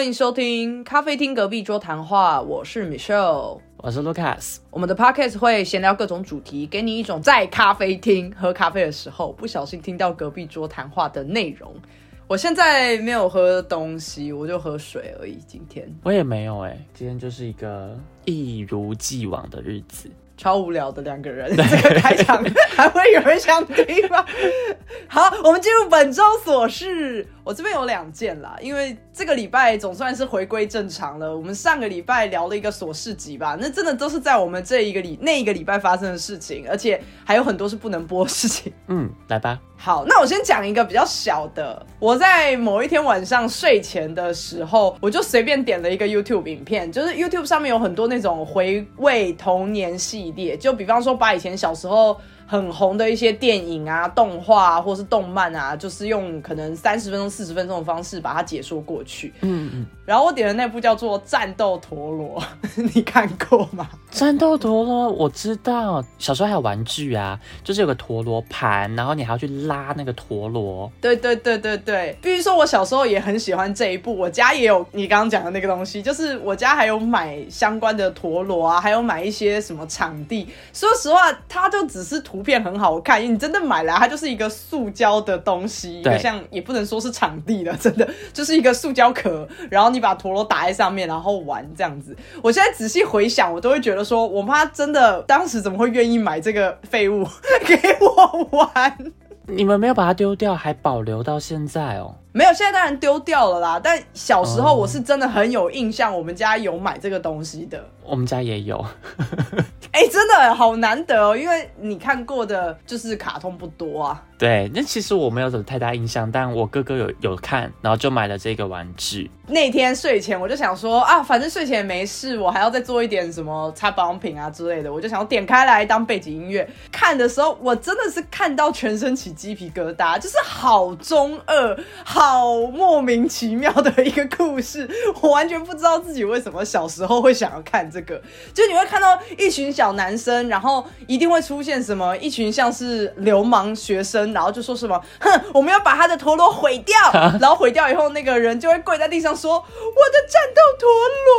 欢迎收听咖啡厅隔壁桌谈话，我是 Michelle。我是 Lucas，我们的 podcast 会闲聊各种主题，给你一种在咖啡厅喝咖啡的时候不小心听到隔壁桌谈话的内容。我现在没有喝东西，我就喝水而已。今天我也没有哎、今天就是一个一如既往的日子。超无聊的两个人，这个开场 还会有人想听吗？好，我们进入本周琐事。我这边有两件啦，因为这个礼拜总算是回归正常了。我们上个礼拜聊了一个琐事集吧，那真的都是在我们这一个礼那一个礼拜发生的事情，而且还有很多是不能播的事情。嗯，来吧。好，那我先讲一个比较小的。我在某一天晚上睡前的时候，我就随便点了一个 YouTube 影片，就是 YouTube 上面有很多那种回味童年系列，就比方说把以前小时候很红的一些电影啊、动画啊，或是动漫啊，就是用可能三十分钟、四十分钟的方式把它解说过去。嗯嗯，然后我点的那部叫做《战斗陀螺》，你看过吗？战斗陀螺我知道，小时候还有玩具啊，就是有个陀螺盘，然后你还要去拉那个陀螺。对对对对对，比如说，我小时候也很喜欢这一部，我家也有你刚刚讲的那个东西，就是我家还有买相关的陀螺啊，还有买一些什么场地。说实话，它就只是图片很好看，你真的买来它就是一个塑胶的东西，一个像也不能说是场地了，真的就是一个塑胶壳，然后你把陀螺打在上面，然后玩这样子。我现在仔细回想，我都会觉得说，我妈真的当时怎么会愿意买这个废物 给我玩？你们没有把它丢掉，还保留到现在哦。没有，现在当然丢掉了啦。但小时候哦我是真的很有印象，我们家有买这个东西的。我们家也有。哎、真的好难得哦，因为你看过的就是卡通不多啊。对，那其实我没有什么太大印象，但我哥哥有有看，然后就买了这个玩具。那天睡前我就想说啊，反正睡前也没事，我还要再做一点什么擦保养品啊之类的，我就想要点开来当背景音乐。看的时候，我真的是看到全身起鸡皮疙瘩，就是好中二、好莫名其妙的一个故事。我完全不知道自己为什么小时候会想要看这个，就你会看到一群小男生，然后一定会出现什么一群像是流氓学生，然后就说什么，哼，我们要把他的陀螺毁掉，然后毁掉以后，那个人就会跪在地上说，我的战斗陀螺。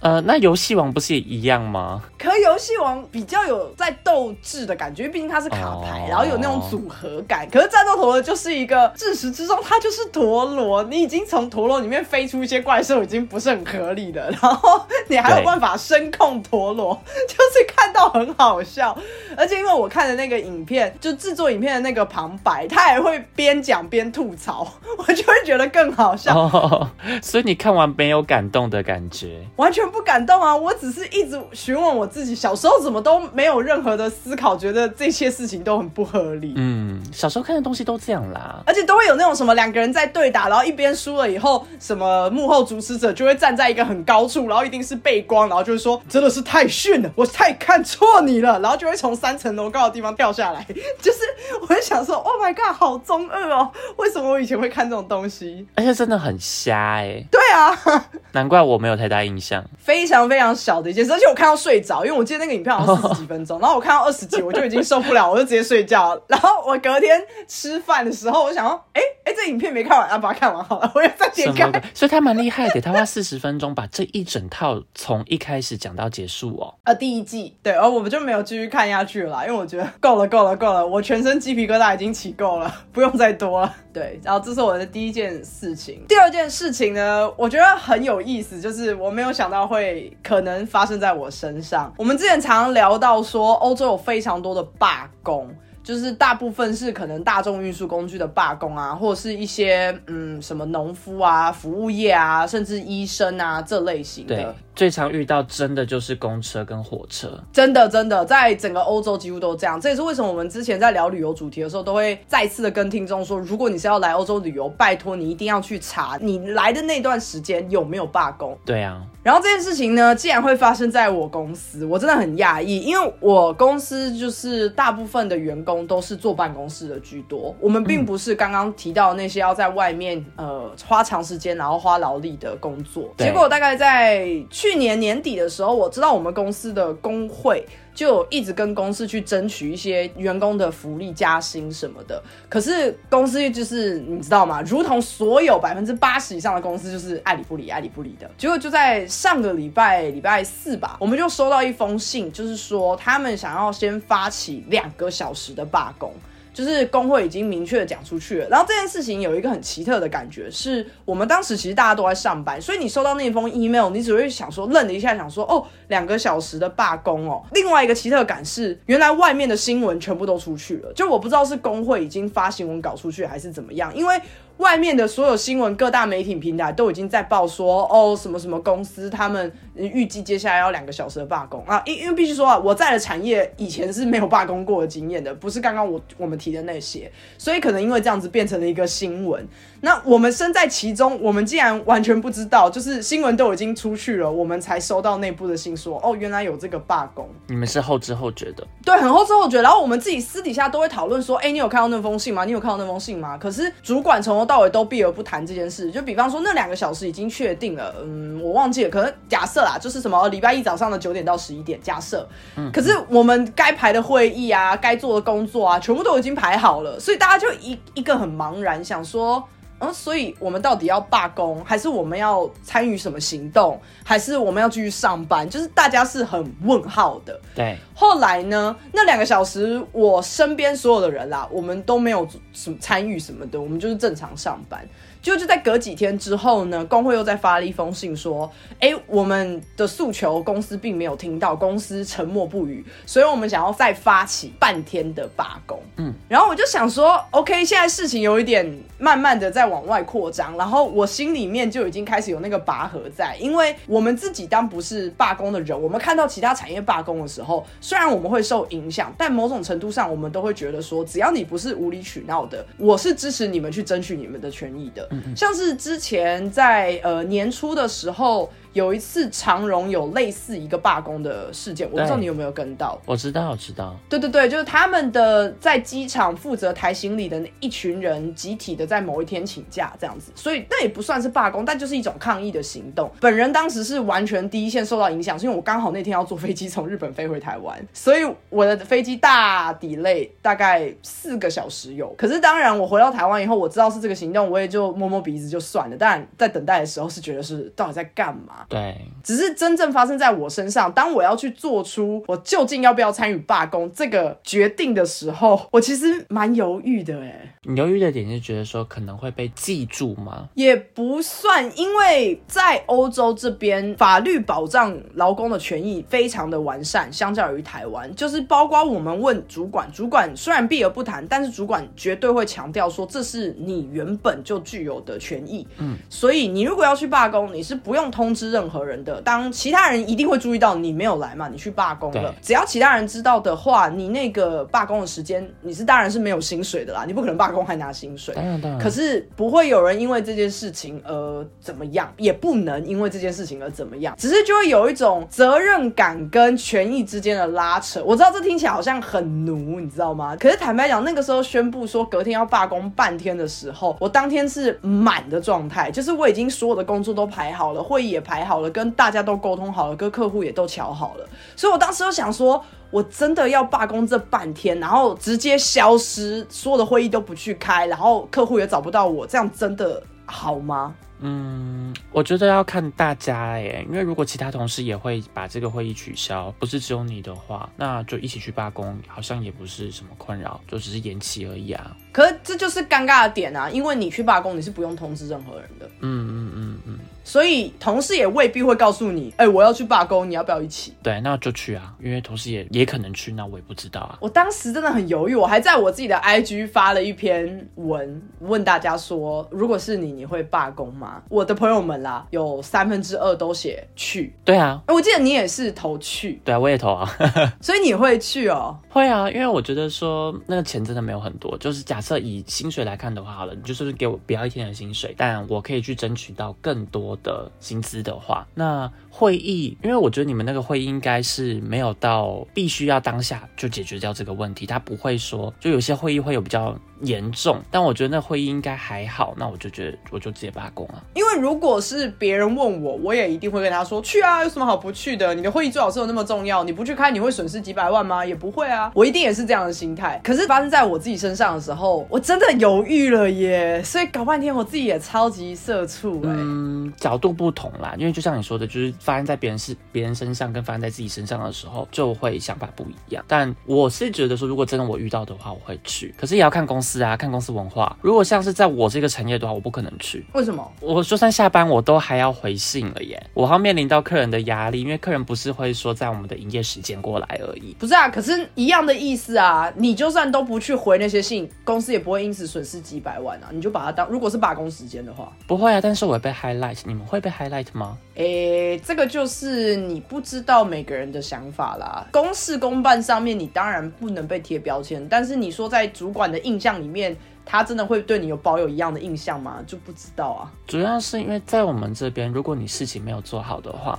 呃，那游戏王不是也一样吗？可游戏王比较有在斗智的感觉，毕竟它是卡牌，哦然后有那种组合感。可是战斗陀螺就是一个自始至终它就是陀螺，你已经从陀螺里面飞出一些怪兽，已经不是很合理的。然后你还有办法声控陀螺，就是看到很好笑。而且因为我看的那个影片，就制作影片的那个旁白，他也会边讲边吐槽，我就会觉得更好笑。哦，所以你看完没有感动的感觉？完全不感动啊！我只是一直询问我自己，小时候怎么都没有任何的思考，觉得这些事情都很不合理。嗯，小时候看的东西都这样啦。而且都会有那种什么两个人在对打，然后一边输了以后，什么幕后主使者就会站在一个很高处，然后一定是背光，然后就会说真的是太逊了，我太看错你了，然后就会从三层楼高的地方掉下来。就是我就想说，Oh my god，好中二哦！为什么我以前会看这种东西？而且真的很瞎哎、对啊，难怪我没有太大印象。非常非常小的一件事，而且我看到睡着，因为我记得那个影片好像 四十几分钟，然后我看到二十集我就已经受不了，我就直接睡觉了。然后我隔天吃饭的时候，我想说，哎、哎、这影片没看完，啊，把它看完好了，我要再点开？所以他蛮厉害的，他花四十分钟把这一整套从一开始讲到结束哦。呃，第一季对，而我们就没有继续看下去了啦，因为我觉得够了，够了，够了，我全身鸡皮疙瘩已经起够了，不用再多了。对，然后这是我的第一件事情。第二件事情呢，我觉得很有意思，就是我没有想到会可能发生在我身上。我们之前常常聊到说，欧洲有非常多的罢工。就是大部分是可能大众运输工具的罢工啊，或者是一些嗯什么农夫啊、服务业啊，甚至医生啊这类型的。对，最常遇到真的就是公车跟火车。真的真的，在整个欧洲几乎都这样。这也是为什么我们之前在聊旅游主题的时候，都会再次的跟听众说，如果你是要来欧洲旅游，拜托你一定要去查你来的那段时间有没有罢工。对啊，然后这件事情呢，既然会发生在我公司，我真的很讶异，因为我公司就是大部分的员工都是坐办公室的居多，我们并不是刚刚提到那些要在外面呃花长时间然后花劳力的工作。结果大概在去年年底的时候，我知道我们公司的工会就一直跟公司去争取一些员工的福利加薪什么的。可是公司就是你知道吗？如同所有百分之八十以上的公司，就是爱理不理，爱理不理的。结果就在上个礼拜礼拜四吧，我们就收到一封信，就是说他们想要先发起两个小时的罢工。就是工会已经明确的讲出去了，然后这件事情有一个很奇特的感觉，是我们当时其实大家都在上班，所以你收到那封 email，你只会想说愣了一下，想说哦，两个小时的罢工哦。另外一个奇特感是，原来外面的新闻全部都出去了，就我不知道是工会已经发新闻稿出去还是怎么样，因为。外面的所有新闻，各大媒体平台都已经在报说，哦，什么什么公司，他们预计接下来要两个小时的罢工啊！因因为必须说啊，我在的产业以前是没有罢工过的经验的，不是刚刚我我们提的那些，所以可能因为这样子变成了一个新闻。那我们身在其中，我们竟然完全不知道，就是新闻都已经出去了，我们才收到内部的信说，哦，原来有这个罢工。你们是后知后觉的？对，很后知后觉。然后我们自己私底下都会讨论说，哎，你有看到那封信吗？你有看到那封信吗？可是主管从头到尾都避而不谈这件事。就比方说，那两个小时已经确定了，嗯，我忘记了，可能假设啦，就是什么礼拜一早上的九点到十一点，假设。嗯。可是我们该排的会议啊，该做的工作啊，全部都已经排好了，所以大家就一一个很茫然，想说。嗯，所以我们到底要罢工，还是我们要参与什么行动，还是我们要继续上班？就是大家是很问号的。对。后来呢，那两个小时，我身边所有的人啦，我们都没有什么参与什么的，我们就是正常上班。就就在隔几天之后呢，工会又再发了一封信说：“哎，我们的诉求公司并没有听到，公司沉默不语，所以我们想要再发起半天的罢工。”嗯，然后我就想说，OK，现在事情有一点慢慢的在往外扩张，然后我心里面就已经开始有那个拔河在，因为我们自己当不是罢工的人，我们看到其他产业罢工的时候，虽然我们会受影响，但某种程度上我们都会觉得说，只要你不是无理取闹的，我是支持你们去争取你们的权益的。像是之前在呃年初的时候。有一次长荣有类似一个罢工的事件，我不知道你有没有跟到。我知道，我知道。对对对，就是他们的在机场负责抬行李的那一群人，集体的在某一天请假这样子，所以那也不算是罢工，但就是一种抗议的行动。本人当时是完全第一线受到影响，是因为我刚好那天要坐飞机从日本飞回台湾，所以我的飞机大 delay 大概四个小时有。可是当然我回到台湾以后，我知道是这个行动，我也就摸摸鼻子就算了。但在等待的时候是觉得是到底在干嘛？对，只是真正发生在我身上。当我要去做出我究竟要不要参与罢工这个决定的时候，我其实蛮犹豫的。哎，你犹豫的点是觉得说可能会被记住吗？也不算，因为在欧洲这边，法律保障劳工的权益非常的完善，相较于台湾，就是包括我们问主管，主管虽然避而不谈，但是主管绝对会强调说这是你原本就具有的权益。嗯，所以你如果要去罢工，你是不用通知任何人的。当其他人一定会注意到你没有来嘛？你去罢工了，只要其他人知道的话，你那个罢工的时间，你是当然是没有薪水的啦。你不可能罢工还拿薪水。当然，当然。可是不会有人因为这件事情而怎么样，也不能因为这件事情而怎么样。只是就会有一种责任感跟权益之间的拉扯。我知道这听起来好像很奴，你知道吗？可是坦白讲，那个时候宣布说隔天要罢工半天的时候，我当天是满的状态，就是我已经所有的工作都排好了，会议也排好了，跟大家都沟通好了，跟客户也都瞧好了，所以我当时就想说，我真的要罢工这半天，然后直接消失，所有的会议都不去开，然后客户也找不到我，这样真的好吗？嗯，我觉得要看大家哎，因为如果其他同事也会把这个会议取消，不是只有你的话，那就一起去罢工，好像也不是什么困扰，就只是延期而已啊。可是这就是尴尬的点啊，因为你去罢工，你是不用通知任何人的。嗯嗯嗯嗯。所以同事也未必会告诉你，哎，我要去罢工，你要不要一起？对，那就去啊，因为同事也也可能去，那我也不知道啊。我当时真的很犹豫，我还在我自己的 IG 发了一篇文，问大家说，如果是你，你会罢工吗？我的朋友们啦，有三分之二都写去。对啊，我记得你也是投去。对啊，我也投啊。所以你会去哦？会啊，因为我觉得说那个钱真的没有很多，就是假设以薪水来看的话，好了，你就是给我不要一天的薪水，但我可以去争取到更多。的薪资的话，那会议，因为我觉得你们那个会议应该是没有到必须要当下就解决掉这个问题，他不会说，就有些会议会有比较严重，但我觉得那会议应该还好，那我就觉得我就直接罢工啊。因为如果是别人问我，我也一定会跟他说去啊，有什么好不去的？你的会议最好是有那么重要，你不去开你会损失几百万吗？也不会啊，我一定也是这样的心态。可是发生在我自己身上的时候，我真的犹豫了耶，所以搞半天我自己也超级社畜哎。嗯，角度不同啦，因为就像你说的，就是发生在别人是别人身上跟发生在自己身上的时候，就会想法不一样。但我是觉得说，如果真的我遇到的话，我会去。可是也要看公司啊，看公司文化。如果像是在我这个产业的话，我不可能去。为什么？我就算下班，我都还要回信了耶。我还要面临到客人的压力，因为客人不是会说在我们的营业时间过来而已。不是啊，可是一样的意思啊。你就算都不去回那些信，公司也不会因此损失几百万啊。你就把它当，如果是罢工时间的话，不会啊。但是我会被 highlight，你们会被 highlight 吗？诶，这个就是你不知道每个人的想法啦。公事公办上面，你当然不能被贴标签。但是你说在主管的印象里面，他真的会对你有保有一样的印象吗？就不知道啊。主要是因为在我们这边，如果你事情没有做好的话，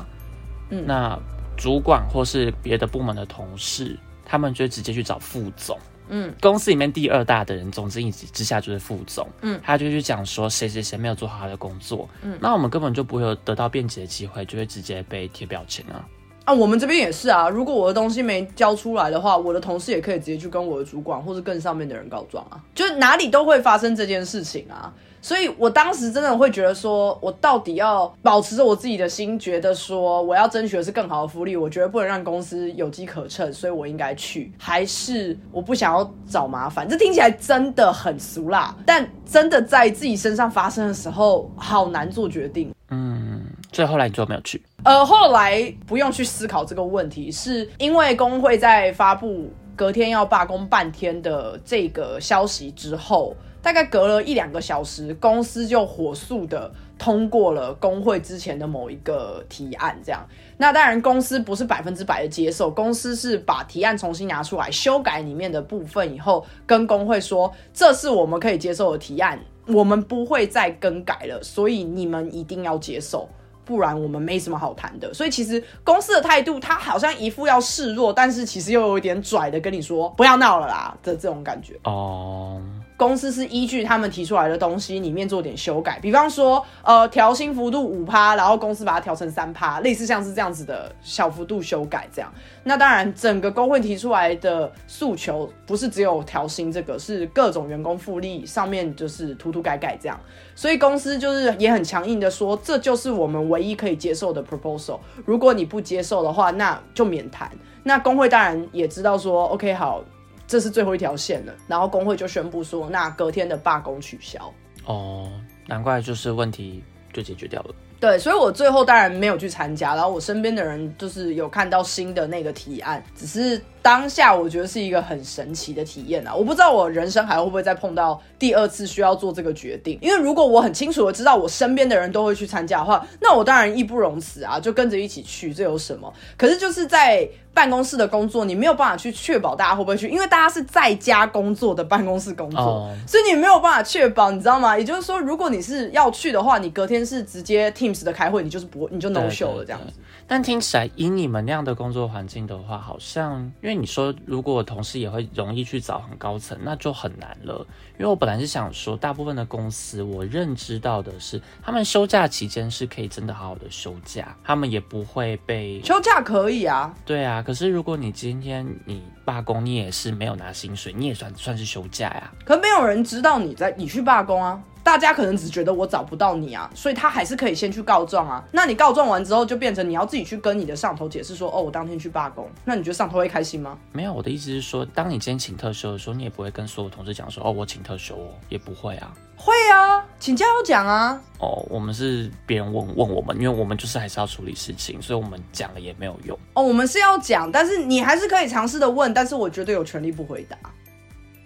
嗯，那主管或是别的部门的同事，他们就直接去找副总。嗯，公司里面第二大的人，总之一之下就是副总。嗯，他就去讲说谁谁谁没有做好他的工作。嗯，那我们根本就不会有得到辩解的机会，就会直接被贴标签啊。啊，我们这边也是啊。如果我的东西没交出来的话，我的同事也可以直接去跟我的主管或者更上面的人告状啊。就是哪里都会发生这件事情啊。所以我当时真的会觉得说，我到底要保持着我自己的心，觉得说我要争取的是更好的福利，我觉得不能让公司有机可乘，所以我应该去，还是我不想要找麻烦？这听起来真的很俗辣，但真的在自己身上发生的时候，好难做决定。嗯，所以后来你就没有去？呃，后来不用去思考这个问题，是因为工会在发布隔天要罢工半天的这个消息之后。大概隔了一两个小时，公司就火速的通过了工会之前的某一个提案。这样，那当然公司不是百分之百的接受，公司是把提案重新拿出来修改里面的部分以后，跟工会说这是我们可以接受的提案，我们不会再更改了，所以你们一定要接受，不然我们没什么好谈的。所以其实公司的态度，他好像一副要示弱，但是其实又有一点拽的跟你说不要闹了啦的这种感觉。哦。公司是依据他们提出来的东西里面做点修改，比方说，呃，调薪幅度五趴，然后公司把它调成三趴，类似像是这样子的小幅度修改这样。那当然，整个工会提出来的诉求不是只有调薪这个，是各种员工福利上面就是涂涂改改这样。所以公司就是也很强硬的说，这就是我们唯一可以接受的 proposal。如果你不接受的话，那就免谈。那工会当然也知道说，OK 好。这是最后一条线了，然后工会就宣布说，那隔天的罢工取消。哦，难怪就是问题就解决掉了。对，所以我最后当然没有去参加，然后我身边的人就是有看到新的那个提案，只是。当下我觉得是一个很神奇的体验啊！我不知道我人生还会不会再碰到第二次需要做这个决定，因为如果我很清楚的知道我身边的人都会去参加的话，那我当然义不容辞啊，就跟着一起去，这有什么？可是就是在办公室的工作，你没有办法去确保大家会不会去，因为大家是在家工作的办公室工作，所以你没有办法确保，你知道吗？也就是说，如果你是要去的话，你隔天是直接 Teams 的开会，你就是不你就 no show 了这样子。但听起来以你们那样的工作环境的话，好像因为。你说，如果同事也会容易去找很高层，那就很难了。因为我本来是想说，大部分的公司我认知到的是，他们休假期间是可以真的好好的休假，他们也不会被 休假可以啊。对啊，可是如果你今天你罢工，你也是没有拿薪水，你也算算是休假呀。可没有人知道你在你去罢工啊。大家可能只觉得我找不到你啊，所以他还是可以先去告状啊。那你告状完之后，就变成你要自己去跟你的上头解释说，哦，我当天去罢工。那你觉得上头会开心吗？没有，我的意思是说，当你今天请特休的时候，你也不会跟所有同事讲说，哦，我请特休哦，也不会啊。会啊，请假要讲啊。哦，我们是别人问问我们，因为我们就是还是要处理事情，所以我们讲了也没有用。哦，我们是要讲，但是你还是可以尝试的问，但是我绝对有权利不回答。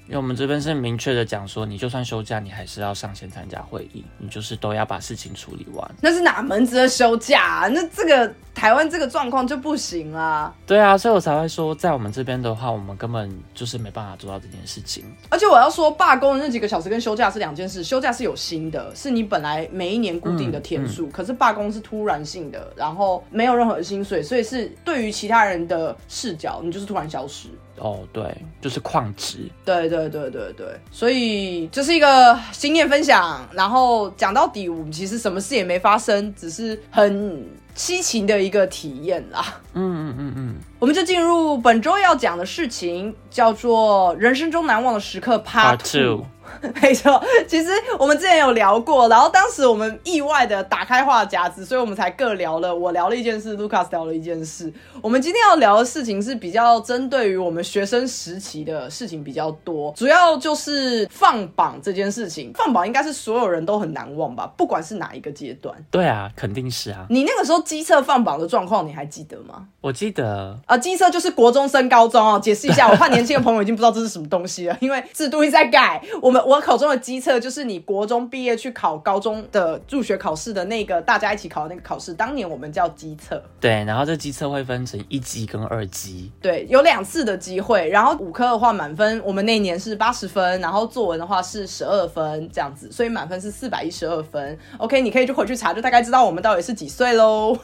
因为我们这边是明确的讲说，你就算休假，你还是要上线参加会议，你就是都要把事情处理完。那是哪门子的休假？那这个台湾这个状况就不行啊。对啊，所以我才会说，在我们这边的话，我们根本就是没办法做到这件事情。而且我要说，罢工的那几个小时跟休假是两件事。休假是有薪的，是你本来每一年固定的天数，可是罢工是突然性的，然后没有任何薪水，所以是对于其他人的视角，你就是突然消失。哦，对，就是矿值。对对对对对，所以这是一个经验分享。然后讲到底，我们其实什么事也没发生，只是很稀奇的一个体验啦。嗯嗯嗯嗯，我们就进入本周要讲的事情，叫做人生中难忘的时刻 Part two。没错，其实我们之前有聊过，然后当时我们意外的打开话匣子，所以我们才各聊了。我聊了一件事，Lucas 聊了一件事。我们今天要聊的事情是比较针对于我们学生时期的事情比较多，主要就是放榜这件事情。放榜应该是所有人都很难忘吧，不管是哪一个阶段。对啊，肯定是啊。你那个时候机测放榜的状况，你还记得吗？我记得啊，机测就是国中升高中哦。解释一下，我怕年轻的朋友已经不知道这是什么东西了，因为制度一直在改。我们我口中的机测就是你国中毕业去考高中的入学考试的那个大家一起考的那个考试，当年我们叫机测。对，然后这机测会分成一级跟二级。对，有两次的机会，然后五科的话满分，我们那一年是八十分，然后作文的话是十二分这样子，所以满分是四百一十二分。OK，你可以就回去查，就大概知道我们到底是几岁喽。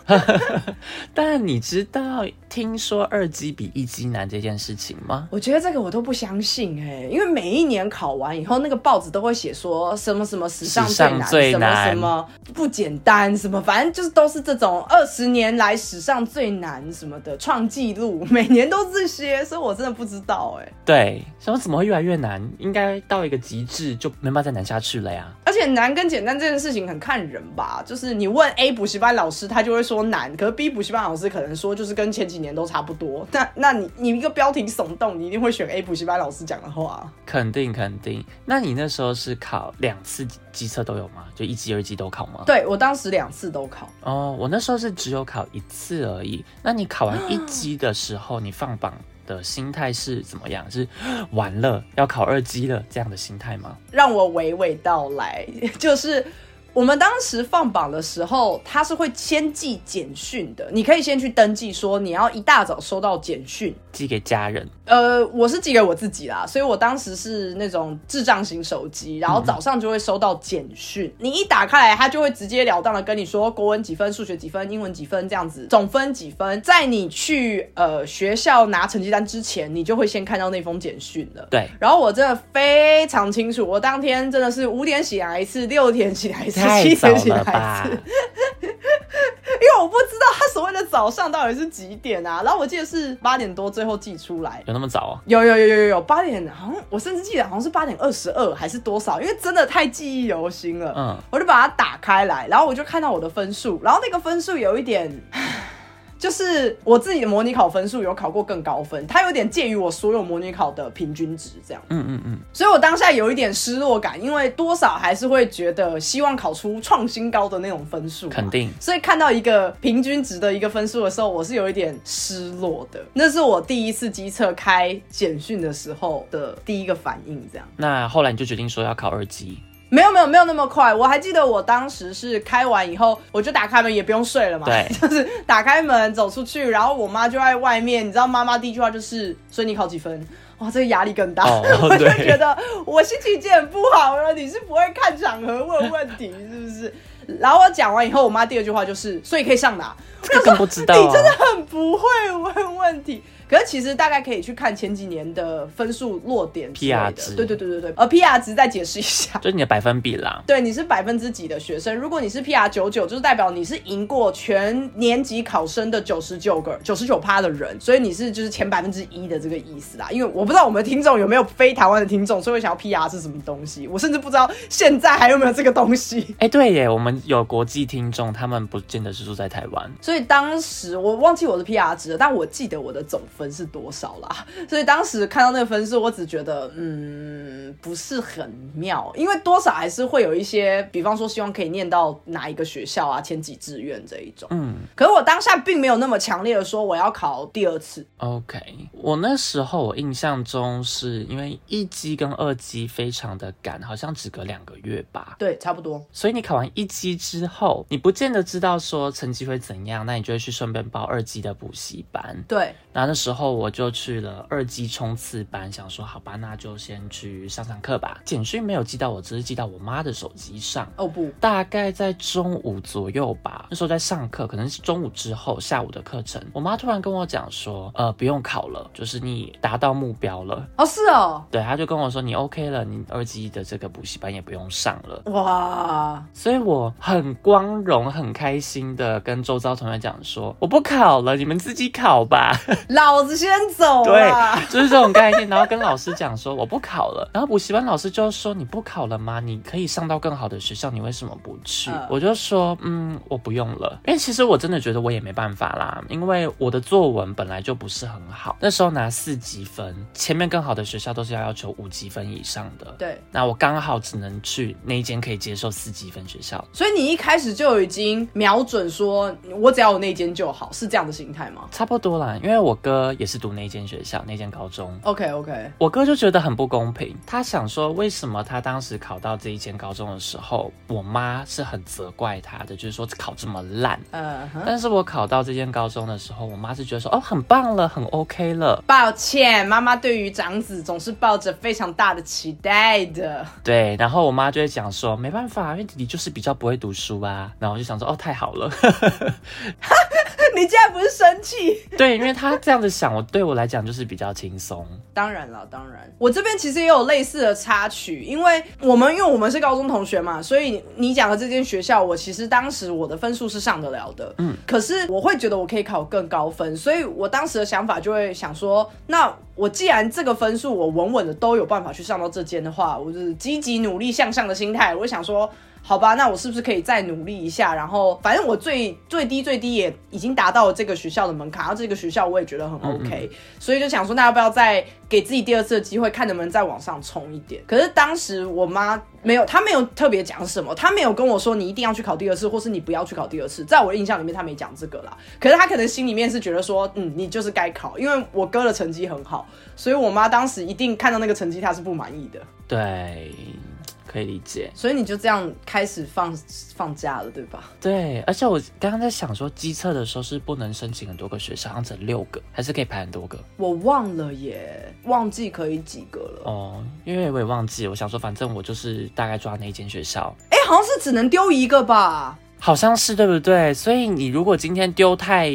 但你知道听说二级比一级难这件事情吗？我觉得这个我都不相信哎、因为每一年考完以后，那个报纸都会写说什么什么史上最难，什么什么不简单，什么反正就是都是这种二十年来史上最难什么的创纪录，每年都这些，所以我真的不知道哎、对，什么怎么会越来越难？应该到一个极致就没办法再难下去了呀。而且难跟简单这件事情很看人吧，就是你问 A 补习班老师，他就会说难，可是 B 补习班老师可能说就是跟前几年都差不多。那那你你一个标题耸动，你一定会选 A 补习班老师讲的话。肯定肯定。那你那时候是考两次机测都有吗？就一级、二级都考吗？对我当时两次都考，哦，我那时候是只有考一次而已。那你考完一级的时候，你放榜的心态是怎么样？是完了要考二级了这样的心态吗？让我娓娓道来，就是我们当时放榜的时候，他是会先寄简讯的，你可以先去登记说你要一大早收到简讯。寄给家人，呃，我是寄给我自己啦，所以我当时是那种智障型手机，然后早上就会收到简讯，你一打开来，他就会直截了当的跟你说国文几分、数学几分、英文几分这样子，总分几分。在你去呃学校拿成绩单之前，你就会先看到那封简讯了。对，然后我真的非常清楚，我当天真的是五点醒来一次，六点起来一次，七太早了吧，？因为我不知道他所谓的早上到底是几点啊。然后我记得是八点多，最后寄出来。有那么早、啊？有有有有有有八点，好像我甚至记得好像是八点二十二还是多少，因为真的太记忆犹新了。嗯，我就把它打开来，然后我就看到我的分数，然后那个分数有一点，就是我自己的模拟考分数有考过更高分，它有点介于我所有模拟考的平均值这样。嗯嗯嗯，所以我当下有一点失落感，因为多少还是会觉得希望考出创新高的那种分数，肯定。所以看到一个平均值的一个分数的时候，我是有一点失落的。那是我第一次机测开简讯的时候的第一个反应，这样。那后来你就决定说要考二级，没有没有没有那么快，我还记得我当时是开完以后，我就打开门也不用睡了嘛，对 就是打开门走出去，然后我妈就在外面，你知道妈妈第一句话就是，所以你考几分？哇，这个压力更大，哦 我就对觉得我心情已经很不好了，你是不会看场合问问题是不是？然后我讲完以后，我妈第二句话就是，所以可以上哪？这个更不知道、啊。你真的很不会问问题。可是其实大概可以去看前几年的分数落点之类的 PR 值对对对对对，呃，PR 值再解释一下，就是你的百分比啦。对，你是百分之几的学生？如果你是 PR 九九，就是代表你是赢过全年级考生的九十九个、九十九趴的人，所以你是就是前百分之一的这个意思啦。因为我不知道我们的听众有没有非台湾的听众，所以我想要 PR 是什么东西，我甚至不知道现在还有没有这个东西。哎、对耶，我们有国际听众，他们不见得是住在台湾。所以当时我忘记我的 PR 值了，但我记得我的总分是多少啦。所以当时看到那个分数，我只觉得嗯不是很妙，因为多少还是会有一些，比方说希望可以念到哪一个学校啊，前几志愿这一种。嗯可是我当下并没有那么强烈的说我要考第二次，，OK。我那时候我印象中是因为一级跟二级非常的赶，好像只隔两个月吧。对，差不多。所以你考完一级级之后，你不见得知道说成绩会怎样，那你就会去顺便报二级的补习班。对，然后那时候我就去了二级冲刺班，想说好吧，那就先去上上课吧。简讯没有寄到我，只是寄到我妈的手机上。哦不，大概在中午左右吧，那时候在上课，可能是中午之后下午的课程。我妈突然跟我讲说，呃，不用考了，就是你达到目标了。哦是哦，对，她就跟我说你 OK 了，你二级的这个补习班也不用上了。哇，所以我很光荣、很开心的跟周遭同学讲说，我不考了，你们自己考吧。老子先走对了。，就是这种概念。然后跟老师讲说我不考了，然后补习班老师就说你不考了吗？你可以上到更好的学校，你为什么不去？嗯我就说嗯，我不用了，因为其实我真的觉得我也没办法啦，因为我的作文本来就不是很好，那时候拿四级分，前面更好的学校都是要要求五级分以上的。对，那我刚好只能去那一间可以接受四级分学校，所以你一开始就已经瞄准说，我只要有那间就好，是这样的心态吗差不多啦。因为我哥也是读那间学校，那间高中，？OK OK，我哥就觉得很不公平，他想说为什么他当时考到这一间高中的时候，我妈是很责怪他的，就是说考这么烂。嗯哼，但是我考到这间高中的时候，我妈是觉得说哦很棒了，很 OK 了。抱歉，妈妈对于长子总是抱着非常大的期待的。对，然后我妈就会讲说没办法，因为弟弟就是比较不会读书啊。然后我就想说哦太好了，你竟然不是生气？对，因为他这样子想，我对我来讲就是比较轻松。当然了，当然，我这边其实也有类似的插曲，因为我们因为我们是高中同学嘛，所以你讲的这间学校，我其实当时我的分数是上得了的，嗯，可是我会觉得我可以考更高分，所以我当时的想法就会想说，那我既然这个分数我稳稳的都有办法去上到这间的话，我就是积极努力向上的心态，我就想说。好吧，那我是不是可以再努力一下？然后反正我最最低最低也已经达到了这个学校的门槛，然后这个学校我也觉得很 OK，、所以就想说，那要不要再给自己第二次的机会，看能不能再往上冲一点？可是当时我妈没有，她没有特别讲什么，她没有跟我说你一定要去考第二次，或是你不要去考第二次。在我的印象里面，她没讲这个啦。可是她可能心里面是觉得说，嗯，你就是该考，因为我哥的成绩很好，所以我妈当时一定看到那个成绩，她是不满意的。对，可以理解。所以你就这样开始放放假了，对吧？对，而且我刚刚在想说，机测的时候是不能申请很多个学校，好像只有六个，还是可以排很多个我忘了耶，忘记可以几个了。哦。因为我也忘记，我想说，反正我就是大概抓那一间学校，哎、好像是只能丢一个吧？好像是对不对？所以你如果今天丢太，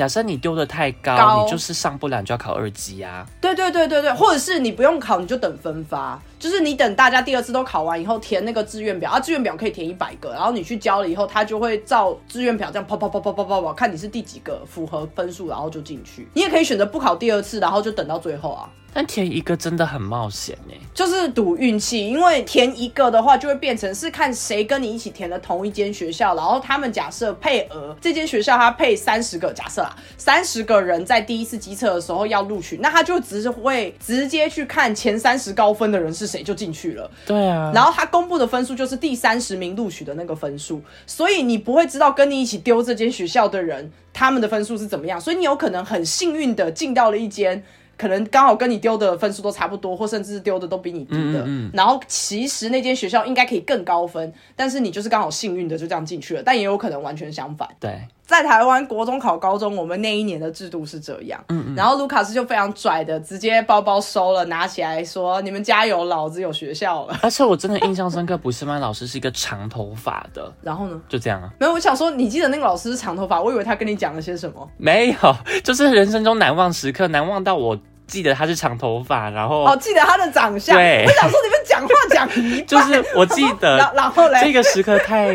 假设你丢的太高，高你就是上不了，你就要考二级啊。对对对对对，或者是你不用考，你就等分发，就是你等大家第二次都考完以后填那个志愿表，啊，志愿表可以填一百个，然后你去交了以后，他就会照志愿表这样跑跑跑跑跑跑跑，看你是第几个符合分数，然后就进去。你也可以选择不考第二次，然后就等到最后啊。但填一个真的很冒险哎。就是赌运气，因为填一个的话，就会变成是看谁跟你一起填了同一间学校，然后他们假设配额，这间学校它配三十个，假设啦，三十个人在第一次机测的时候要录取，那他就只是会直接去看前三十高分的人是谁就进去了，对啊，然后他公布的分数就是第三十名录取的那个分数，所以你不会知道跟你一起丢这间学校的人他们的分数是怎么样，所以你有可能很幸运的进到了一间。可能刚好跟你丢的分数都差不多，或甚至是丢的都比你低的。嗯嗯然后其实那间学校应该可以更高分，但是你就是刚好幸运的就这样进去了，但也有可能完全相反。对，在台湾国中考高中，我们那一年的制度是这样。嗯然后卢卡斯就非常拽的，直接包包收了，拿起来说：“你们加油，老子有学校了。而且我真的印象深刻，补习班老师是一个长头发的”，然后呢？就这样啊，没有，我想说，你记得那个老师是长头发，我以为他跟你讲了些什么。没有，就是人生中难忘时刻，难忘到我记得他是长头发，然后哦，记得他的长相。对。我想说，你们讲话讲 就是我记得 然后然后嘞，这个时刻太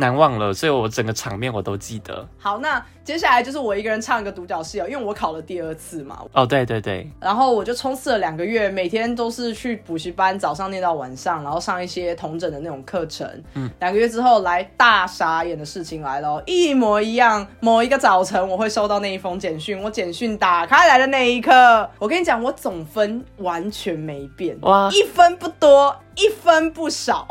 难忘了，所以我整个场面我都记得。好，那接下来就是我一个人唱一个独角戏哦，因为我考了第二次嘛，哦，对对对，然后我就冲刺了两个月，每天都是去补习班，早上念到晚上，然后上一些同整的那种课程。嗯，两个月之后，来大傻眼的事情来了哦，一模一样。某一个早晨，我会收到那一封简讯，我简讯打开来的那一刻，我跟你讲，我总分完全没变，哇一分不多，一分不少。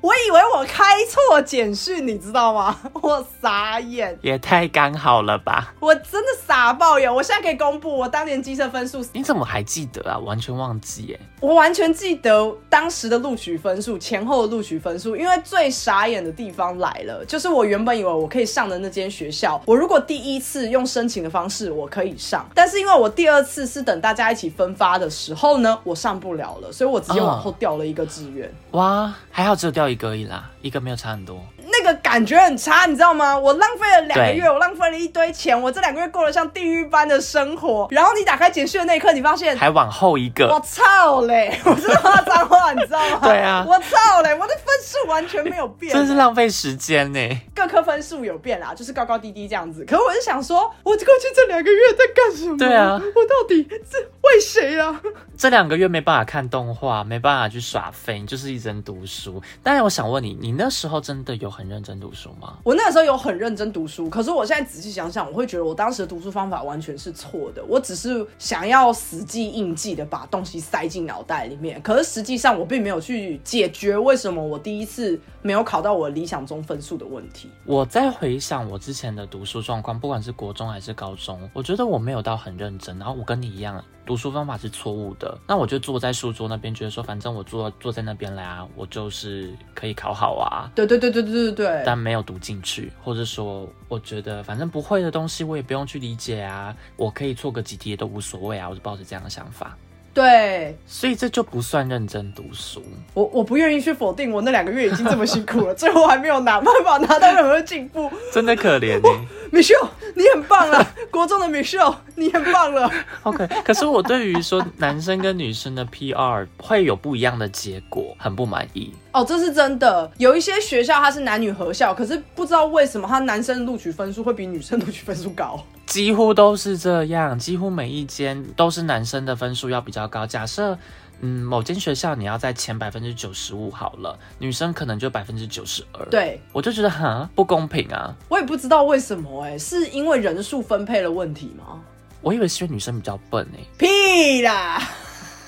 我以为我开错简讯，你知道吗？我傻眼，也太刚好了吧？我真的傻爆眼。我现在可以公布我当年机测分数你怎么还记得啊？完全忘记耶。我完全记得当时的录取分数，前后的录取分数。因为最傻眼的地方来了，就是我原本以为我可以上的那间学校，我如果第一次用申请的方式，我可以上，但是因为我第二次是等大家一起分发的时候呢，我上不了了，所以我直接往后调了一个志愿。哇，还好只有调一个而已啦，一个没有差很多。那个感觉很差，你知道吗？我浪费了两个月，我浪费了一堆钱，我这两个月过得像地狱般的生活。然后你打开简讯的那一刻，你发现还往后一个，我操嘞！我真的骂脏话，你知道吗？对啊，我操嘞！我的分数完全没有变，真是浪费时间呢。各科分数有变啦，就是高高低低这样子。可是我是想说，我过去这两个月在干什么？对啊，我到底是为谁啊？这两个月没办法看动画，没办法去耍废，就是一直读书。但是我想问你，你那时候真的有很认真读书吗？我那时候有很认真读书，可是我现在仔细想想，我会觉得我当时的读书方法完全是错的。我只是想要死记硬记的把东西塞进脑袋里面，可是实际上我并没有去解决为什么我第一次没有考到我理想中分数的问题。我在回想我之前的读书状况，不管是国中还是高中，我觉得我没有到很认真，然后我跟你一样。读书方法是错误的，那我就坐在书桌那边，觉得说反正我坐坐在那边来啊，我就是可以考好啊。对对对对对对对。但没有读进去，或者说我觉得反正不会的东西我也不用去理解啊，我可以错个几题也都无所谓啊，我就抱着这样的想法。对，所以这就不算认真读书。我我不愿意去否定我那两个月已经这么辛苦了，最后还没有拿办法拿到任何进步，真的可怜你。Michelle，你很棒了，国中的 Michelle，你很棒了。OK，可是我对于说男生跟女生的 PR 会有不一样的结果，很不满意。哦，这是真的。有一些学校它是男女合校，可是不知道为什么他男生录取分数会比女生录取分数高。几乎都是这样，几乎每一间都是男生的分数要比较高。假设，嗯，某间学校你要在前百分之九十五好了，女生可能就百分之九十二。对，我就觉得哈不公平啊！我也不知道为什么，哎，是因为人数分配的问题吗？我以为是因为女生比较笨哎，屁啦！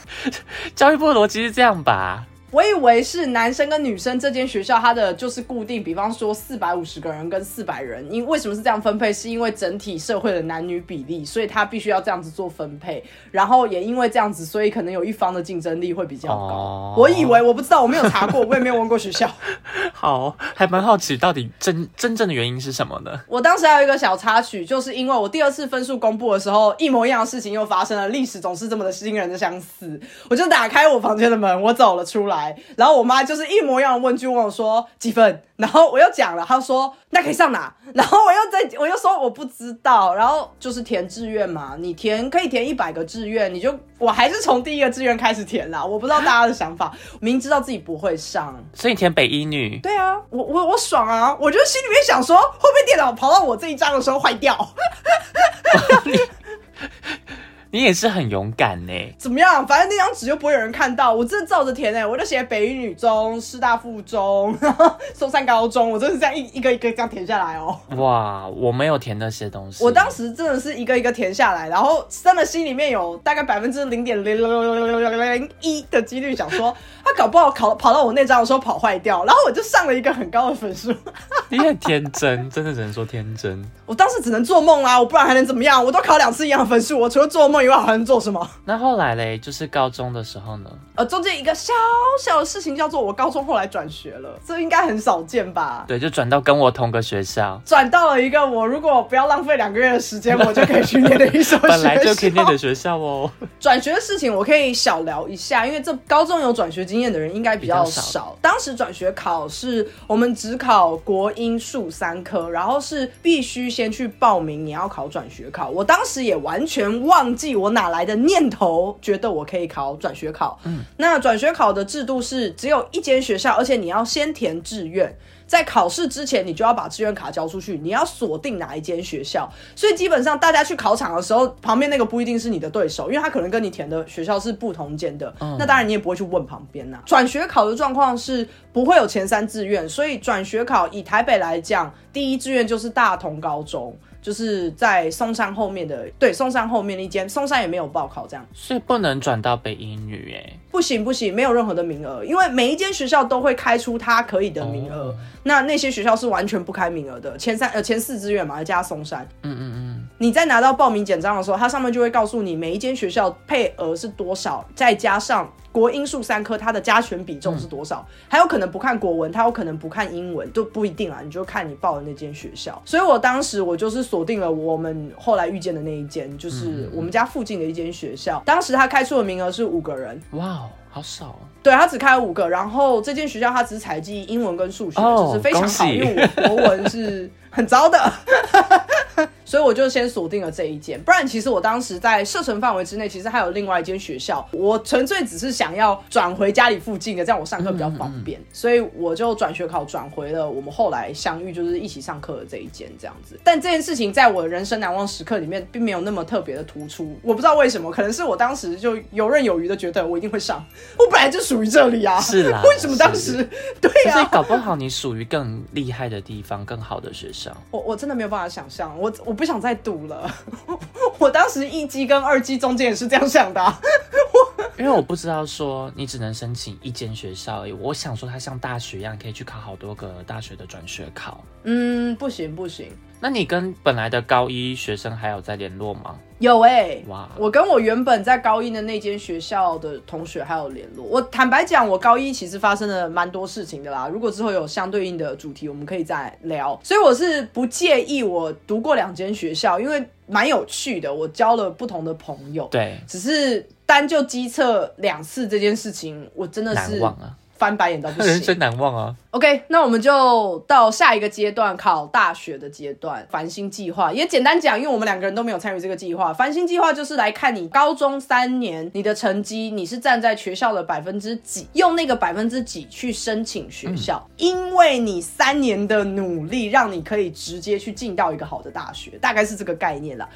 教育部的逻辑是这样吧？我以为是男生跟女生这间学校，它的就是固定，比方说四百五十个人跟四百人，因为什么是这样分配？是因为整体社会的男女比例，所以他必须要这样子做分配。然后也因为这样子，所以可能有一方的竞争力会比较高。我以为，我不知道，我没有查过，我也没有问过学校。好，还蛮好奇，到底真真正的原因是什么呢？我当时还有一个小插曲，就是因为我第二次分数公布的时候，一模一样的事情又发生了。历史总是这么的惊人的相似，我就打开我房间的门，我走了出来。然后我妈就是一模一样的问句问我说几分，然后我又讲了，她说那可以上哪？然后我又再我又说我不知道，然后就是填志愿嘛，你填可以填一百个志愿，你就我还是从第一个志愿开始填啦。我不知道大家的想法，明知道自己不会上，所以你填北一女？对啊，我我我爽啊！我就心里面想说，会不会电脑跑到我这一张的时候坏掉？你也是很勇敢呢。怎么样？反正那张纸又不会有人看到，我真的照着填哎，我就写北一女中、师大附中、松山高中，我真的是这样一一个一个这样填下来哦。哇，我没有填那些东西。我当时真的是一个一个填下来，然后真的心里面有大概百分之零点零零零零零一的几率想说，他 搞不好考跑到我那张的时候跑坏掉，然后我就上了一个很高的分数。你很天真，真的只能说天真。我当时只能做梦啦，我不然还能怎么样？我都考两次一样的分数，我除了做梦以外还能做什么？那后来嘞，就是高中的时候呢？呃，中间一个小小的事情叫做我高中后来转学了，这应该很少见吧？对，就转到跟我同个学校，转到了一个我如果不要浪费两个月的时间，我就可以去念的一所本来就可以念的学校哦。转学的事情我可以小聊一下，因为这高中有转学经验的人应该比较少。当时转学考是，我们只考国英数三科，然后是必须先去报名你要考转学考。我当时也完全忘记我哪来的念头，觉得我可以考转学考。嗯，那转学考的制度是只有一间学校，而且你要先填志愿。在考试之前，你就要把志愿卡交出去，你要锁定哪一间学校。所以基本上大家去考场的时候，旁边那个不一定是你的对手，因为他可能跟你填的学校是不同间的。那当然你也不会去问旁边呐。转学考的状况是不会有前三志愿，所以转学考以台北来讲，第一志愿就是大同高中。就是在松山后面的，对，松山后面那一间，松山也没有报考这样，所以不能转到北英女哎，不行不行，没有任何的名额，因为每一间学校都会开出他可以的名额，那那些学校是完全不开名额的，前三呃前四志愿嘛，加松山，嗯嗯嗯，你在拿到报名简章的时候，它上面就会告诉你每一间学校配额是多少，再加上。国英数三科它的加权比重是多少，还有可能不看国文，他有可能不看英文，都不一定啊，你就看你报的那间学校。所以我当时我就是锁定了我们后来遇见的那一间，就是我们家附近的一间学校。当时他开出的名额是五个人，哇哦，好少哦。对他只开了五个，然后这间学校他只采集英文跟数学，哦就是非常好，因为我国文是很糟的。所以我就先锁定了这一间，不然其实我当时在射程范围之内，其实还有另外一间学校，我纯粹只是想要转回家里附近的，这样我上课比较方便，所以我就转学考转回了我们后来相遇，就是一起上课的这一间这样子。但这件事情在我人生难忘时刻里面，并没有那么特别的突出，我不知道为什么，可能是我当时就游刃有余的觉得我一定会上，我本来就属于这里啊，是啦 为什么当时对啊？搞不好你属于更厉害的地方，更好的学校。我我真的没有办法想象，我我不想再赌了。我当时一机跟二机中间也是这样想的啊、因为我不知道说你只能申请一间学校而已，我想说它像大学一样，可以去考好多个大学的转学考。嗯，不行不行，那你跟本来的高一学生还有在联络吗？有哎、哇我跟我原本在高一的那间学校的同学还有联络。我坦白讲，我高一其实发生了蛮多事情的啦。如果之后有相对应的主题，我们可以再聊。所以我是不介意我读过两间学校，因为蛮有趣的，我交了不同的朋友。对，只是单就机测两次这件事情，我真的是难忘啊，翻白眼到不行。人生难忘啊。OK，那我们就到下一个阶段，考大学的阶段，繁星计划。也简单讲，因为我们两个人都没有参与这个计划。繁星计划就是来看你高中三年你的成绩，你是站在学校的百分之几，用那个百分之几去申请学校，因为你三年的努力，让你可以直接去进到一个好的大学，大概是这个概念啦。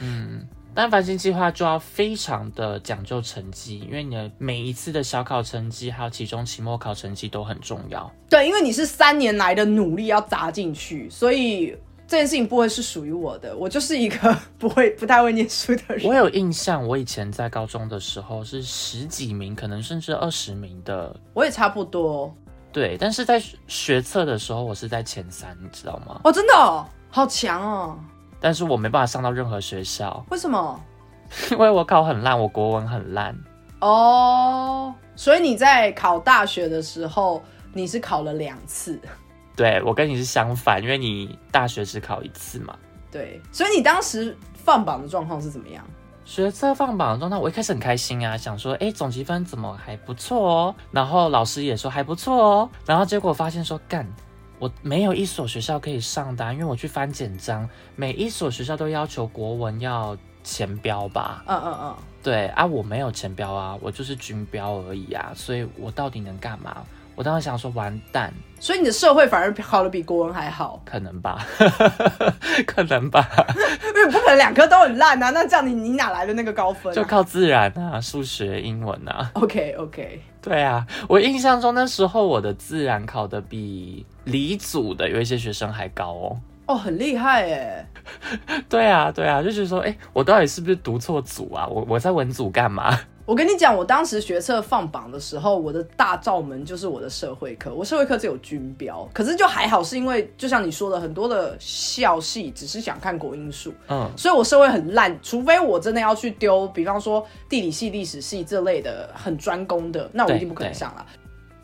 但繁星计划就要非常的讲究成绩，因为你的每一次的小考成绩，还有期中、期末考成绩都很重要。对，因为你是三年来的努力要砸进去，所以这件事情不会是属于我的。我就是一个 不会、不太会念书的人。我有印象，我以前在高中的时候是十几名，可能甚至二十名的，我也差不多对。但是在学测的时候，我是在前三，你知道吗？哦，真的、哦，好强哦！但是我没办法上到任何学校，为什么？因为我考很烂，我国文很烂。哦，所以你在考大学的时候，你是考了两次，对我跟你是相反，因为你大学只考一次嘛。对，所以你当时放榜的状况是怎么样？学测放榜的状态，我一开始很开心啊，想说，哎，总积分怎么还不错哦？然后老师也说还不错哦。然后结果发现说，干，我没有一所学校可以上的啊、因为我去翻简章，每一所学校都要求国文要前标吧？嗯嗯嗯，对啊，我没有前标啊，我就是军标而已啊，所以我到底能干嘛？我当时想说，完蛋，所以你的社会反而考的比国文还好，可能吧，可能吧，因为不可能两科都很烂啊。那这样你你哪来的那个高分、啊、就靠自然啊，数学、英文啊。？OK OK，对啊，我印象中那时候我的自然考的比理组的有一些学生还高哦。哦，很厉害哎。对啊，对啊，就觉得说，哎，我到底是不是读错组啊？我我在文组干嘛？我跟你讲，我当时学测放榜的时候，我的大罩门就是我的社会课。我社会课只有军标，可是就还好，是因为就像你说的，很多的校系只是想看国英数，嗯，所以我社会很烂。除非我真的要去丢，比方说地理系、历史系这类的很专攻的，那我一定不可能上了。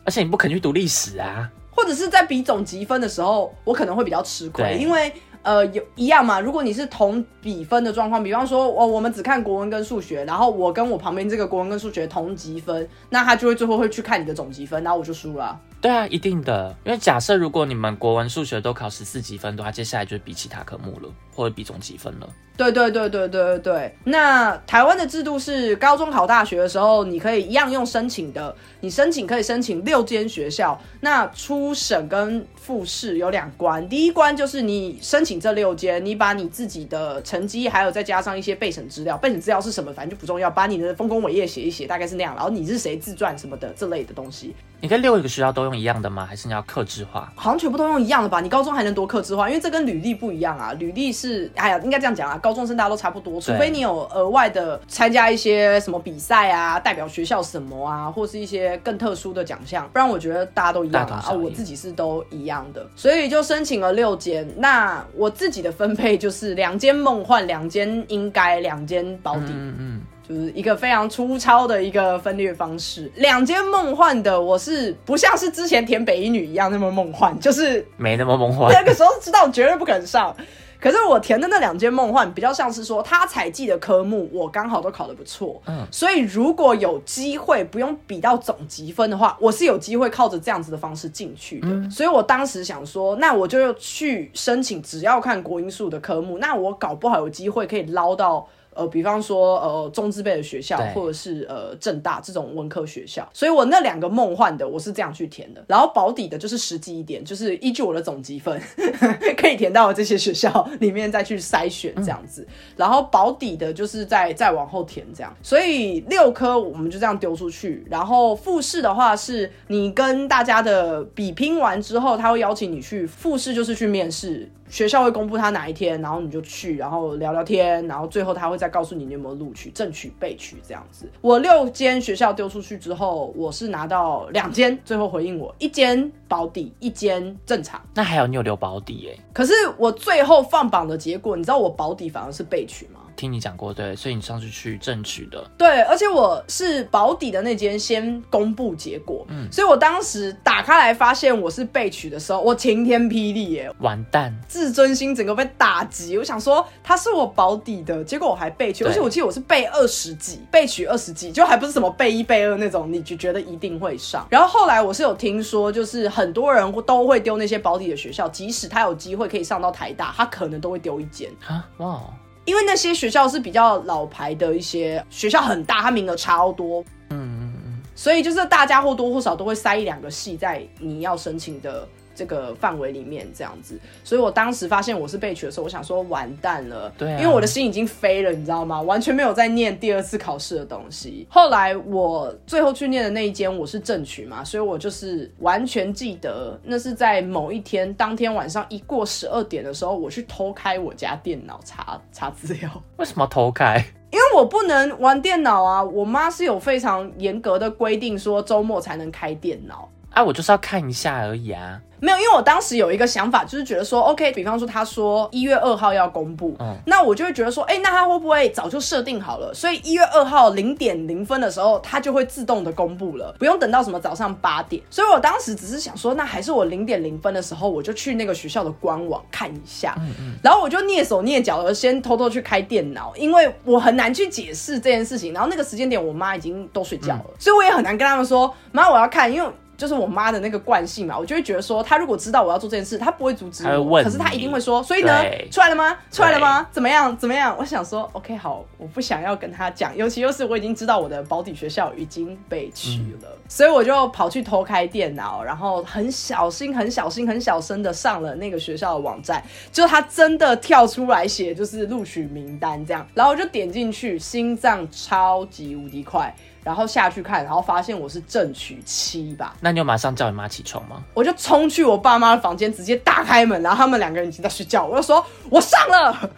而且你不肯去读历史啊。或者是在比总积分的时候，我可能会比较吃亏，因为呃有一样嘛。如果你是同比分的状况，比方说哦我我们只看国文跟数学，然后我跟我旁边这个国文跟数学同级分，那他就会最后会去看你的总积分，然后我就输了。对啊，一定的，因为假设如果你们国文、数学都考十四级分的话，接下来就是比其他科目了，或者比总积分了。对对对对对对对。那台湾的制度是，高中考大学的时候，你可以一样用申请的，你申请可以申请六间学校。那初审跟复试有两关，第一关就是你申请这六间，你把你自己的成绩，还有再加上一些备审资料，备审资料是什么，反正就不重要，把你的丰功伟业写一写，大概是那样。然后你是谁自传什么的这类的东西，你可以六个学校都用一样的吗？还是你要克制化？好像全部都用一样的吧？你高中还能多克制化？因为这跟履历不一样啊。履历是，哎呀，应该这样讲啊，高中生大家都差不多，除非你有额外的参加一些什么比赛啊，代表学校什么啊，或是一些更特殊的奖项，不然我觉得大家都一样啊。啊，我自己是都一样的，所以就申请了六间。那我自己的分配就是两间梦幻，两间应该，两间保底。嗯嗯，就是一个非常粗糙的一个分裂方式。两间梦幻的，我是不像是之前填北一女一样那么梦幻，就是没那么梦幻。那个时候知道绝对不肯上。可是我填的那两间梦幻比较像是说，他采集的科目我刚好都考得不错，嗯，所以如果有机会不用比到总积分的话，我是有机会靠着这样子的方式进去的。所以我当时想说，那我就去申请，只要看国英数的科目，那我搞不好有机会可以捞到。呃，比方说，呃，中资辈的学校，或者是呃正大这种文科学校，所以我那两个梦幻的，我是这样去填的。然后保底的就是实际一点，就是依据我的总积分，可以填到这些学校里面再去筛选这样子。然后保底的就是再再往后填这样。所以六科我们就这样丢出去。然后复试的话，是你跟大家的比拼完之后，他会邀请你去复试，就是去面试。学校会公布他哪一天，然后你就去，然后聊聊天，然后最后他会再告诉你你有没有录取、正取、被取这样子。我六间学校丢出去之后，我是拿到两间，最后回应我一间保底，一间正常。那还有你有留保底哎？可是我最后放榜的结果，你知道我保底反而是被取吗？听你讲过，对，所以你上次去争取的，对，而且我是保底的那间先公布结果，嗯，所以我当时打开来发现我是被取的时候，我晴天霹雳耶，完蛋，自尊心整个被打击。我想说他是我保底的，结果我还被取，而且我记得我是被二十几，被取二十几，就还不是什么被一被二那种，你就觉得一定会上。然后后来我是有听说，就是很多人都会丢那些保底的学校，即使他有机会可以上到台大，他可能都会丢一间啊，哇。因为那些学校是比较老牌的一些学校，很大，它名额超多，嗯嗯嗯，所以就是大家或多或少都会塞一两个系在你要申请的。这个范围里面这样子，所以我当时发现我是被取的时候，我想说完蛋了，对，因为我的心已经飞了，你知道吗？完全没有在念第二次考试的东西。后来我最后去念的那一间，我是正取嘛，所以我就是完全记得，那是在某一天当天晚上一过十二点的时候，我去偷开我家电脑查查资料。为什么偷开？因为我不能玩电脑啊，我妈是有非常严格的规定，说周末才能开电脑。啊，我就是要看一下而已啊。没有，因为我当时有一个想法，就是觉得说，OK，比方说他说一月二号要公布，嗯，那我就会觉得说，哎，那他会不会早就设定好了？所以一月二号零点零分的时候，他就会自动的公布了，不用等到什么早上八点。所以我当时只是想说，那还是我零点零分的时候，我就去那个学校的官网看一下，嗯嗯，然后我就蹑手蹑脚的先偷偷去开电脑，因为我很难去解释这件事情。然后那个时间点，我妈已经都睡觉了，所以我也很难跟他们说，妈，我要看，因为。就是我妈的那个惯性嘛，我就会觉得说，她如果知道我要做这件事，她不会阻止我，可是她一定会说，所以呢，出来了吗？出来了吗？怎么样？怎么样？我想说，OK，好，我不想要跟她讲，尤其又是我已经知道我的保底学校已经被取了，所以我就跑去偷开电脑，然后很小心、很小心、很小声的上了那个学校的网站，就他真的跳出来写就是录取名单这样，然后我就点进去，心脏超级无敌快。然后下去看，然后发现我是正取七吧。那你有马上叫你妈起床吗？我就冲去我爸妈的房间，直接打开门，然后他们两个人已经在睡觉。我就说我上了，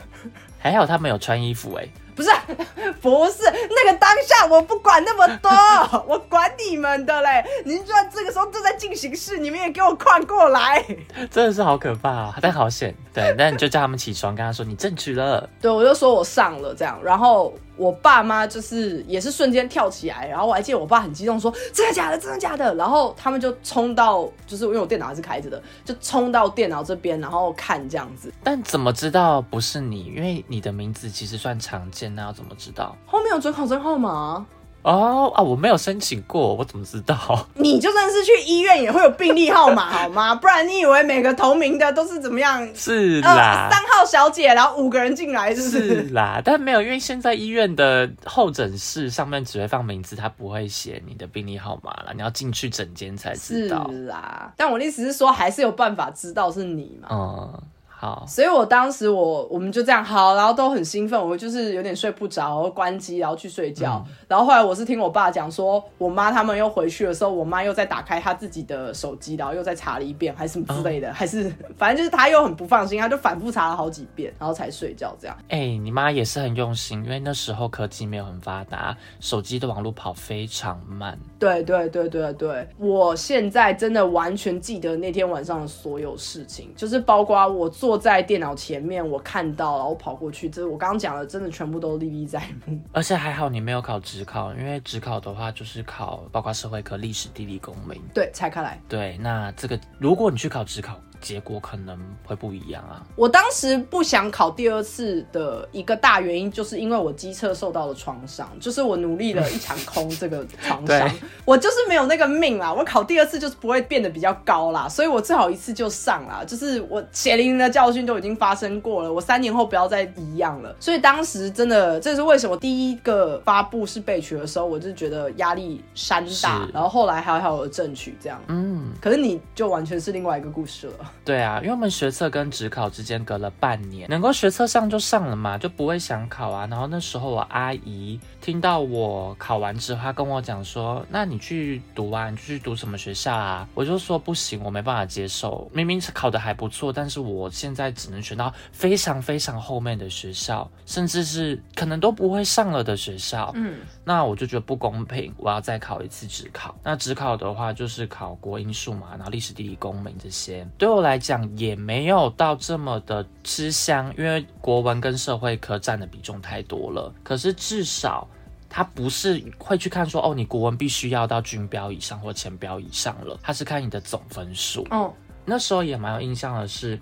还好他们有穿衣服哎。不是，不是那个当下，我不管那么多，我管你们的嘞！您居然这个时候正在进行式，你们也给我跨过来！真的是好可怕啊，但好险。对，那你就叫他们起床，跟他说你正取了。对，我就说我上了这样，然后我爸妈就是也是瞬间跳起来，然后我还记得我爸很激动说真的假的，真的假的，然后他们就冲到，就是因为我电脑还是开着的，就冲到电脑这边，然后看这样子。但怎么知道不是你？因为你的名字其实算常见。那要怎么知道？后面有准考证号码哦啊！我没有申请过，我怎么知道？你就算是去医院也会有病历号码好吗？不然你以为每个同名的都是怎么样？是啦，三号小姐，然后五个人进来，是是啦。但没有，因为现在医院的候诊室上面只会放名字，他不会写你的病历号码了。你要进去诊间才知道。是啦，但我的意思是说，还是有办法知道是你嘛？嗯。好，所以我当时我我们就这样好，然后都很兴奋，我就是有点睡不着，关机然后去睡觉。然后后来我是听我爸讲说，我妈他们又回去的时候，我妈又在打开她自己的手机，然后又再查了一遍，还是什么之类的，还是反正就是她又很不放心，她就反复查了好几遍，然后才睡觉这样。哎，你妈也是很用心，因为那时候科技没有很发达，手机的网络跑非常慢。对对对对对，我现在真的完全记得那天晚上的所有事情，就是包括我。坐在电脑前面，我看到，然后跑过去，这我刚刚讲的，真的全部都历历在目。而且还好你没有考职考，因为职考的话就是考包括社会科、历史、地理、公民。对，拆开来。对，那这个如果你去考职考。结果可能会不一样啊！我当时不想考第二次的一个大原因，就是因为我机测受到了创伤，就是我努力了一场空，这个创伤，我就是没有那个命啦。我考第二次就是不会变得比较高啦，所以我最好一次就上啦。就是我血淋淋的教训都已经发生过了，我三年后不要再一样了。所以当时真的，这是为什么第一个发布是被取的时候，我就觉得压力山大，然后后来还好有正取这样。嗯，可是你就完全是另外一个故事了。对啊，因为我们学测跟职考之间隔了半年，能够学测上就上了嘛，就不会想考啊。然后那时候我阿姨听到我考完之后，他跟我讲说：“那你去读啊，你去读什么学校啊？”我就说：“不行，我没办法接受。明明是考的还不错，但是我现在只能选到非常非常后面的学校，甚至是可能都不会上了的学校。”嗯，那我就觉得不公平，我要再考一次职考。那职考的话就是考国英数嘛，然后历史、地理、公民这些，对我来。来讲也没有到这么的吃香，因为国文跟社会科占的比重太多了。可是至少他不是会去看说，哦，你国文必须要到军标以上或前标以上了，他是看你的总分数。哦，那时候也蛮有印象的是。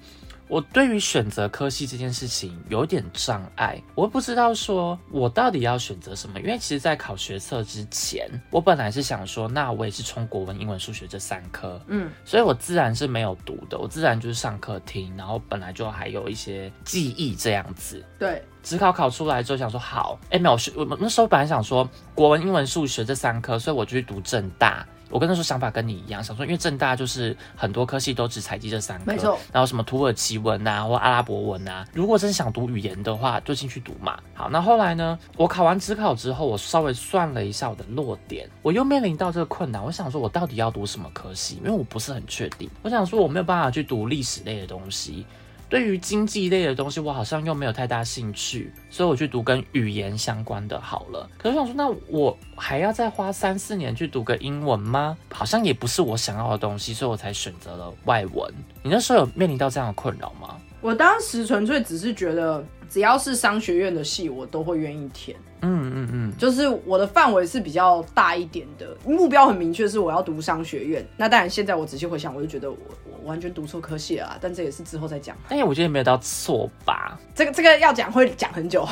我对于选择科系这件事情有点障碍，我不知道说我到底要选择什么。因为其实，在考学测之前，我本来是想说，那我也是冲国文、英文、数学这三科，嗯，所以我自然是没有读的，我自然就是上课听，然后本来就还有一些记忆这样子。对，只考考出来之后想说好，哎，没有学，我那时候本来想说国文、英文、数学这三科，所以我就去读正大。我跟他说想法跟你一样，想说因为正大就是很多科系都只采集这三科，没错。然后什么土耳其文啊，或阿拉伯文啊，如果真想读语言的话，就进去读嘛。好，那后来呢，我考完职考之后，我稍微算了一下我的落点，我又面临到这个困难。我想说，我到底要读什么科系？因为我不是很确定。我想说，我没有办法去读历史类的东西。对于经济类的东西，我好像又没有太大兴趣，所以我去读跟语言相关的好了。可是我想说，那我还要再花三四年去读个英文吗？好像也不是我想要的东西，所以我才选择了外文。你那时候有面临到这样的困扰吗？我当时纯粹只是觉得，只要是商学院的系，我都会愿意填。嗯嗯嗯，就是我的范围是比较大一点的，目标很明确，是我要读商学院。那当然，现在我仔细回想，我就觉得我我完全读错科系了。但这也是之后再讲。但是我觉得也没有到错吧？这个这个要讲会讲很久。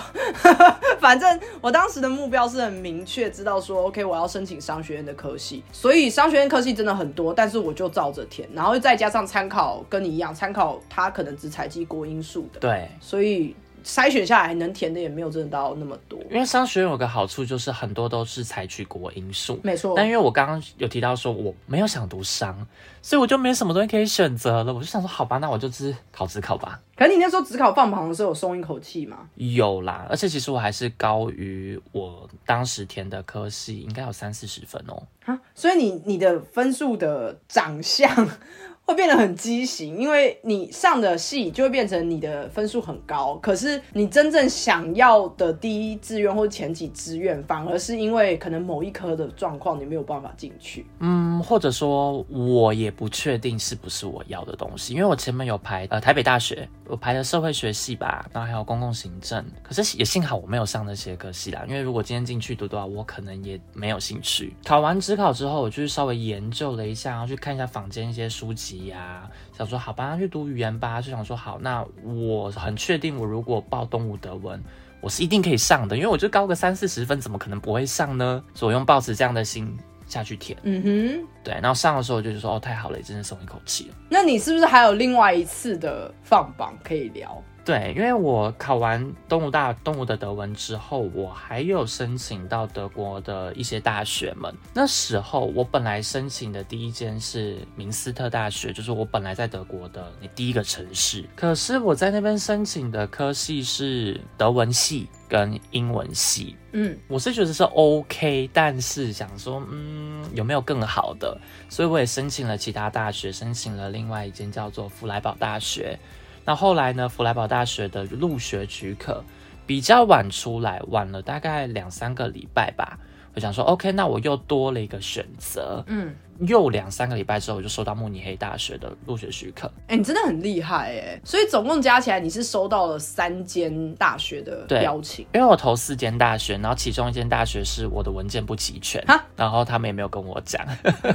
反正我当时的目标是很明确，知道说 OK，我要申请商学院的科系。所以商学院科系真的很多，但是我就照着填，然后再加上参考跟你一样，参考他可能只采集国因素的。对，所以。筛选下来能填的也没有真的到那么多，因为商学院有个好处就是很多都是采取国因素，没错。但因为我刚刚有提到说我没有想读商，所以我就没什么东西可以选择了。我就想说，好吧，那我就只考职考吧。可你那时候职考放榜的时候有松一口气吗？有啦，而且其实我还是高于我当时填的科系，应该有三四十分哦。啊，所以你你的分数的长相。会变得很畸形，因为你上的戏就会变成你的分数很高，可是你真正想要的第一志愿或前几志愿，反而是因为可能某一科的状况你没有办法进去。嗯，或者说我也不确定是不是我要的东西，因为我前面有排呃台北大学，我排的社会学系吧，然后还有公共行政，可是也幸好我没有上那些科系啦，因为如果今天进去读的话，我可能也没有兴趣。考完职考之后，我就是稍微研究了一下，然后去看一下坊间一些书籍。呀，想说好吧，去读语言吧。就想说好，那我很确定，我如果报东吴德文，我是一定可以上的，因为我就高个三四十分，怎么可能不会上呢？所以我用抱持这样的心下去填。嗯哼，对。然后上的时候，就是说哦，太好了，真的松一口气了。那你是不是还有另外一次的放榜可以聊？对，因为我考完东吴大东吴的德文之后，我还有申请到德国的一些大学们。那时候我本来申请的第一间是明斯特大学，就是我本来在德国的那第一个城市。可是我在那边申请的科系是德文系跟英文系。嗯，我是觉得是 OK，但是想说，嗯，有没有更好的？所以我也申请了其他大学，申请了另外一间叫做弗莱堡大学。那后来呢？弗莱堡大学的入学许可比较晚出来，晚了大概两三个礼拜吧。我想说，OK，那我又多了一个选择。嗯，又两三个礼拜之后，我就收到慕尼黑大学的入学许可。哎、你真的很厉害哎！所以总共加起来，你是收到了三间大学的邀请。因为我投四间大学，然后其中一间大学是我的文件不齐全哈，然后他们也没有跟我讲，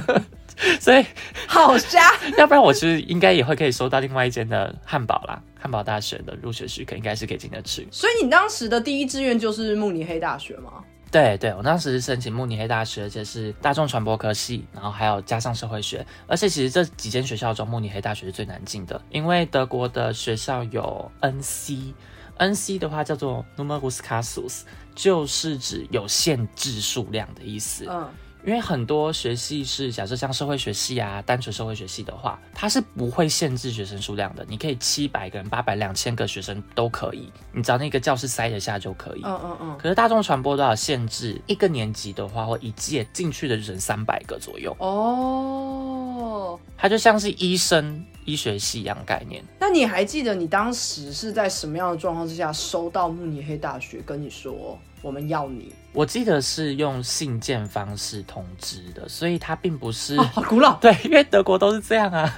所以 好瞎，要不然我其实应该也会可以收到另外一间的汉堡啦，汉堡大学的入学许可应该是可以进得去。所以你当时的第一志愿就是慕尼黑大学吗？对对，我当时是申请慕尼黑大学，而且是大众传播科系，然后还有加上社会学，而且其实这几间学校中，慕尼黑大学是最难进的，因为德国的学校有 NC，NC 的话叫做 Numerus Casus，就是指有限制数量的意思。嗯，因为很多学系是，假设像社会学系啊，单纯社会学系的话，它是不会限制学生数量的，你可以七百个人、八百、两千个学生都可以，你只要那个教室塞得下就可以。嗯嗯嗯。可是大众传播都要限制，一个年级的话或一届进去的人三百个左右，哦，它就像是医生医学系一样概念。那你还记得你当时是在什么样的状况之下收到慕尼黑大学跟你说我们要你？我记得是用信件方式通知的，所以它并不是、哦，好古老。对，因为德国都是这样啊，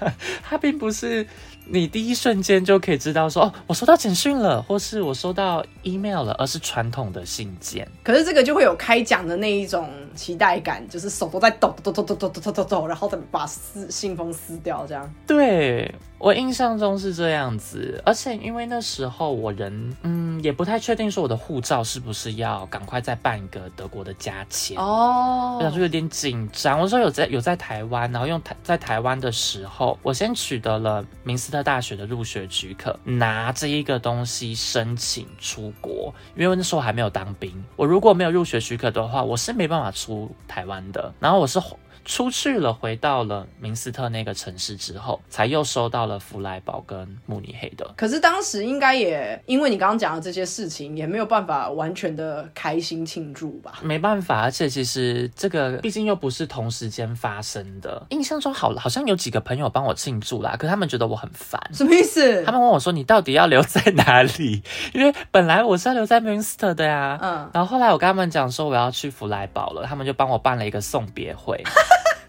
它并不是你第一瞬间就可以知道说哦，我收到简讯了，或是我收到 email 了，而是传统的信件。可是这个就会有开奖的那一种期待感，就是手都在抖抖抖抖抖抖抖抖抖，然后再把撕信封撕掉，这样。对我印象中是这样子，而且因为那时候我人嗯也不太确定说我的护照是不是要赶快再办一个德国的加签。哦我想说有点紧张，我说有在有在台湾，然后用台在台湾的时候，我先取得了明斯特大学的入学许可，拿这一个东西申请出国，因为那时候还没有当兵，我如果没有入学许可的话，我是没办法出台湾的。然后我是出去了，回到了明斯特那个城市之后，才又收到了弗莱堡跟慕尼黑的。可是当时应该也因为你刚刚讲的这些事情，也没有办法完全的开心庆祝吧？没办法，而且其实这个毕竟又不是同时间发生的。印象中好好像有几个朋友帮我庆祝啦，可他们觉得我很烦。什么意思？他们问我说：“你到底要留在哪里？” 因为本来我是要留在 Münster 的呀。嗯，然后后来我跟他们讲说我要去弗莱堡了，他们就帮我办了一个送别会。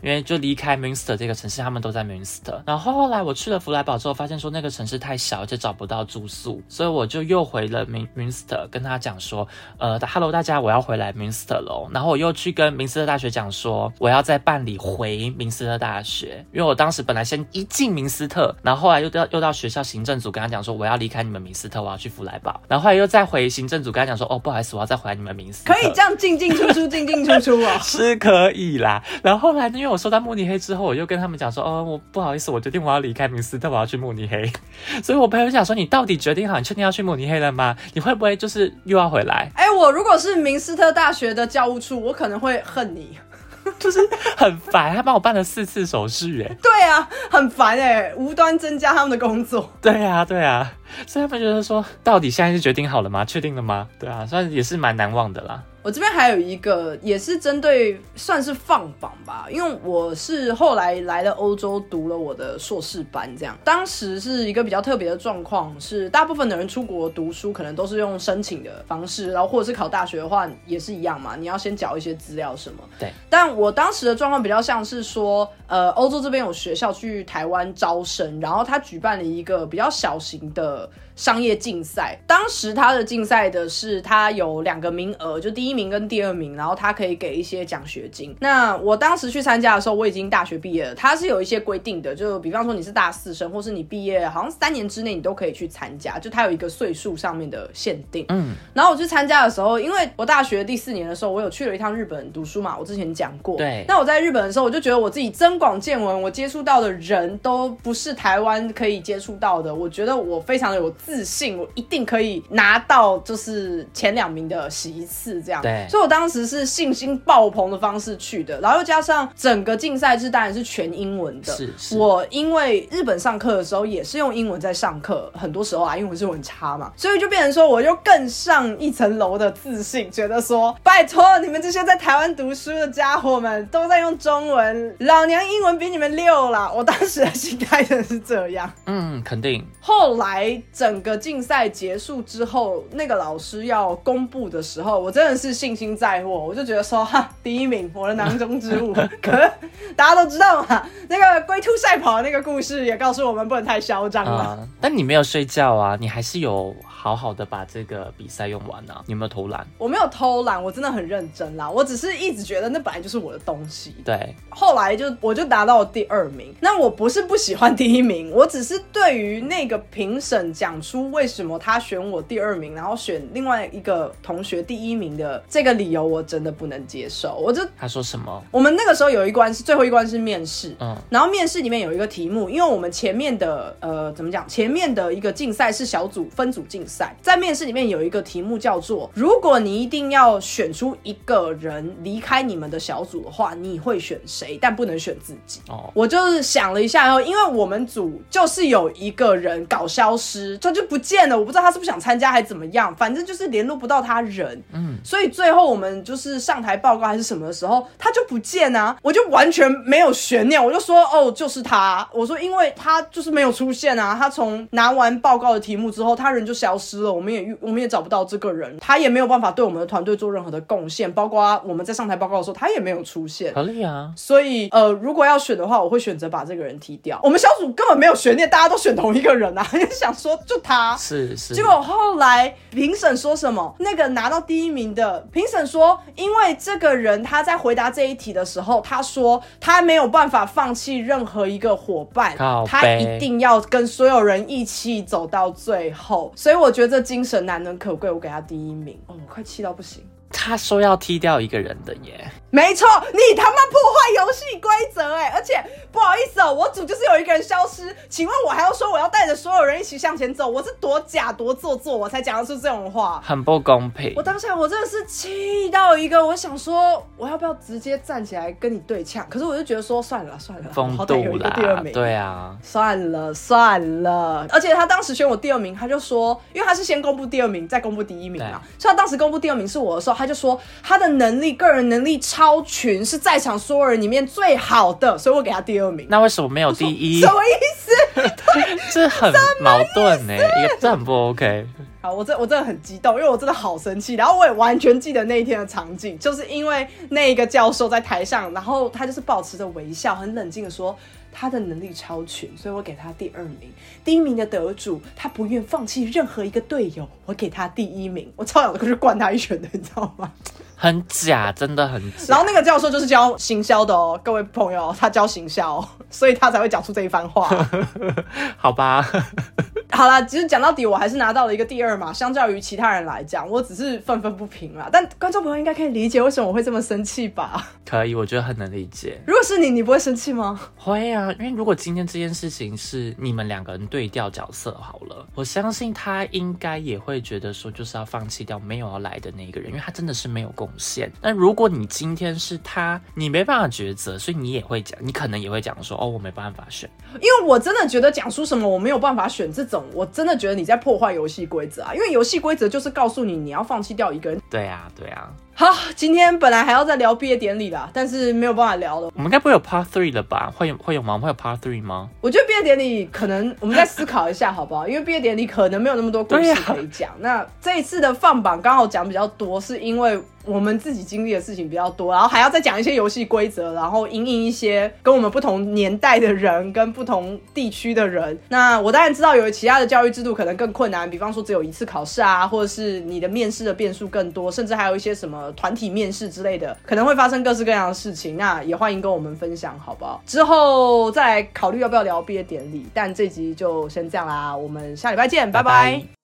因为就离开 Münster 这个城市，他们都在 Münster。然后后来我去了弗莱堡之后，发现说那个城市太小，而且找不到住宿，所以我就又回了 Mün Münster，跟他讲说，呃，Hello 大家，我要回来 Münster 喽。然后我又去跟明斯特大学讲说，我要再办理回明斯特大学，因为我当时本来先一进明斯特，然后后来又到又到学校行政组跟他讲说，我要离开你们明斯特，我要去弗莱堡。然后后来又再回行政组跟他讲说，哦，不好意思，我要再回来你们明斯特。可以这样进进出出，进进出出哦。是可以啦。然后后来呢，因为我收到慕尼黑之后，我又跟他们讲说，哦，我不好意思，我决定我要离开明斯特，我要去慕尼黑。所以我朋友讲说，你到底决定好，你确定要去慕尼黑了吗？你会不会就是又要回来？哎、我如果是明斯特大学的教务处，我可能会恨你。就是很烦，他帮我办了四次手续，哎，对啊，很烦哎、无端增加他们的工作。对啊，对啊，所以他们觉得说，到底现在是决定好了吗？确定了吗？对啊，算也是蛮难忘的啦。我这边还有一个，也是针对算是放榜吧，因为我是后来来了欧洲读了我的硕士班，这样当时是一个比较特别的状况，是大部分的人出国读书可能都是用申请的方式，然后或者是考大学的话也是一样嘛，你要先缴一些资料什么。对，但我当时的状况比较像是说，呃，欧洲这边有学校去台湾招生，然后他举办了一个比较小型的商业竞赛。当时他的竞赛的是他有两个名额，就第一名跟第二名，然后他可以给一些奖学金。那我当时去参加的时候，我已经大学毕业了，他是有一些规定的，就比方说你是大四生，或是你毕业好像三年之内你都可以去参加，就他有一个岁数上面的限定。嗯，然后我去参加的时候，因为我大学第四年的时候，我有去了一趟日本读书嘛，我之前讲过。对那我在日本的时候，我就觉得我自己增广见闻，我接触到的人都不是台湾可以接触到的。我觉得我非常的有自信，我一定可以拿到就是前两名的席次这样。对所以我当时是信心爆棚的方式去的，然后又加上整个竞赛制当然是全英文的。是是我因为日本上课的时候也是用英文在上课，很多时候啊，英文是很差嘛，所以就变成说我就更上一层楼的自信，觉得说拜托你们这些在台湾读书的家伙们都在用中文，老娘英文比你们溜啦！我当时的心态真的是这样。嗯，肯定后来整个竞赛结束之后，那个老师要公布的时候，我真的是是信心在握，我就觉得说哈，第一名，我的囊中之物。可大家都知道嘛，那个龟兔赛跑的那个故事也告诉我们不能太嚣张了。啊、但你没有睡觉啊，你还是有好好的把这个比赛用完啊。你有没有偷懒？我没有偷懒，我真的很认真啦。我只是一直觉得那本来就是我的东西。对，后来就我就达到了第二名。那我不是不喜欢第一名，我只是对于那个评审讲出为什么他选我第二名，然后选另外一个同学第一名的这个理由，我真的不能接受。我就他说什么？我们那个时候有一关是最后一关是面试，嗯然后面试里面有一个题目，因为我们前面的呃怎么讲，前面的一个竞赛是小组分组竞赛，在面试里面有一个题目叫做，如果你一定要选出一个人离开你们的小组的话，你会选谁？但不能选自己。哦，我就是想了一下，然后因为我们组就是有一个人搞消失，他就不见了，我不知道他是不想参加还是怎么样，反正就是联络不到他人，嗯，所以最后我们就是上台报告还是什么的时候，他就不见啊，我就完全没有悬念，我就说哦，就是他，我说因为他就是没有出现啊，他从拿完报告的题目之后，他人就消失了，我们也遇我们也找不到这个人，他也没有办法对我们的团队做任何的贡献，包括我们在上台报告的时候，他也没有出现，合理啊。所以，呃，如果要选的话，我会选择把这个人踢掉。我们小组根本没有悬念，大家都选同一个人啊，就想说就他。是是，结果后来评审说什么？那个拿到第一名的评审说，因为这个人他在回答这一题的时候，他说他没有办法放弃任何一个伙伴，他一定要跟所有人一起走到最后。所以我我觉得这精神难能可贵，我给他第一名。哦，我快气到不行。他说要踢掉一个人的耶。没错，你他妈破坏游戏规则哎！而且不好意思哦，我组就是有一个人消失，请问我还要说我要带着所有人一起向前走，我是多假多做作，我才讲得出这种话。很不公平我。当下我真的是气到一个，我想说我要不要直接站起来跟你对呛？可是我就觉得说算了算了风度一个第二，名，对啊，算了算了，而且他当时选我第二名，他就说，因为他是先公布第二名，再公布第一名嘛，所以他当时公布第二名是我的时候，他就说他的能力，个人能力超群，是在场所有人里面最好的，所以我给他第二名。那为什么没有第一什？么意思？这很矛盾呢，一个这很不 OK。好，我真我真的很激动，因为我真的好生气，然后我也完全记得那一天的场景，就是因为那一个教授在台上，然后他就是保持着微笑，很冷静的说。他的能力超群，所以我给他第二名。第一名的得主，他不愿放弃任何一个队友，我给他第一名。我超想过去灌他一拳的，你知道吗？很假，真的很假。然后那个教授就是教行销的哦，各位朋友，他教行销哦、所以他才会讲出这一番话。好吧，好啦，其实讲到底，我还是拿到了一个第二嘛。相较于其他人来讲，我只是愤愤不平啦。但观众朋友应该可以理解为什么我会这么生气吧？可以，我觉得很能理解。如果是你，你不会生气吗？会啊，因为如果今天这件事情是你们两个人对调角色好了，我相信他应该也会觉得说，就是要放弃掉没有要来的那一个人，因为他真的是没有贡献。但如果你今天是他，你没办法抉择，所以你也会讲，你可能也会讲说，哦，我没办法选。因为我真的觉得讲出什么我没有办法选这种，我真的觉得你在破坏游戏规则啊！因为游戏规则就是告诉你你要放弃掉一个人。对啊，对啊，好，今天本来还要再聊毕业典礼啦，但是没有办法聊了。我们应该不会有 Part Three 了吧？会有会有吗？会有 Part Three 吗？我觉得毕业典礼可能我们再思考一下，好不好？因为毕业典礼可能没有那么多故事可以讲。那这一次的放榜刚好讲比较多，是因为我们自己经历的事情比较多，然后还要再讲一些游戏规则，然后引引一些跟我们不同年代的人，跟不同地区的人。那我当然知道有其他的教育制度可能更困难，比方说只有一次考试啊，或者是你的面试的变数更多，甚至还有一些什么团体面试之类的，可能会发生各式各样的事情。那也欢迎跟我们分享，好不好？之后再来考虑要不要聊毕业典礼。但这集就先这样啦，我们下礼拜见，拜拜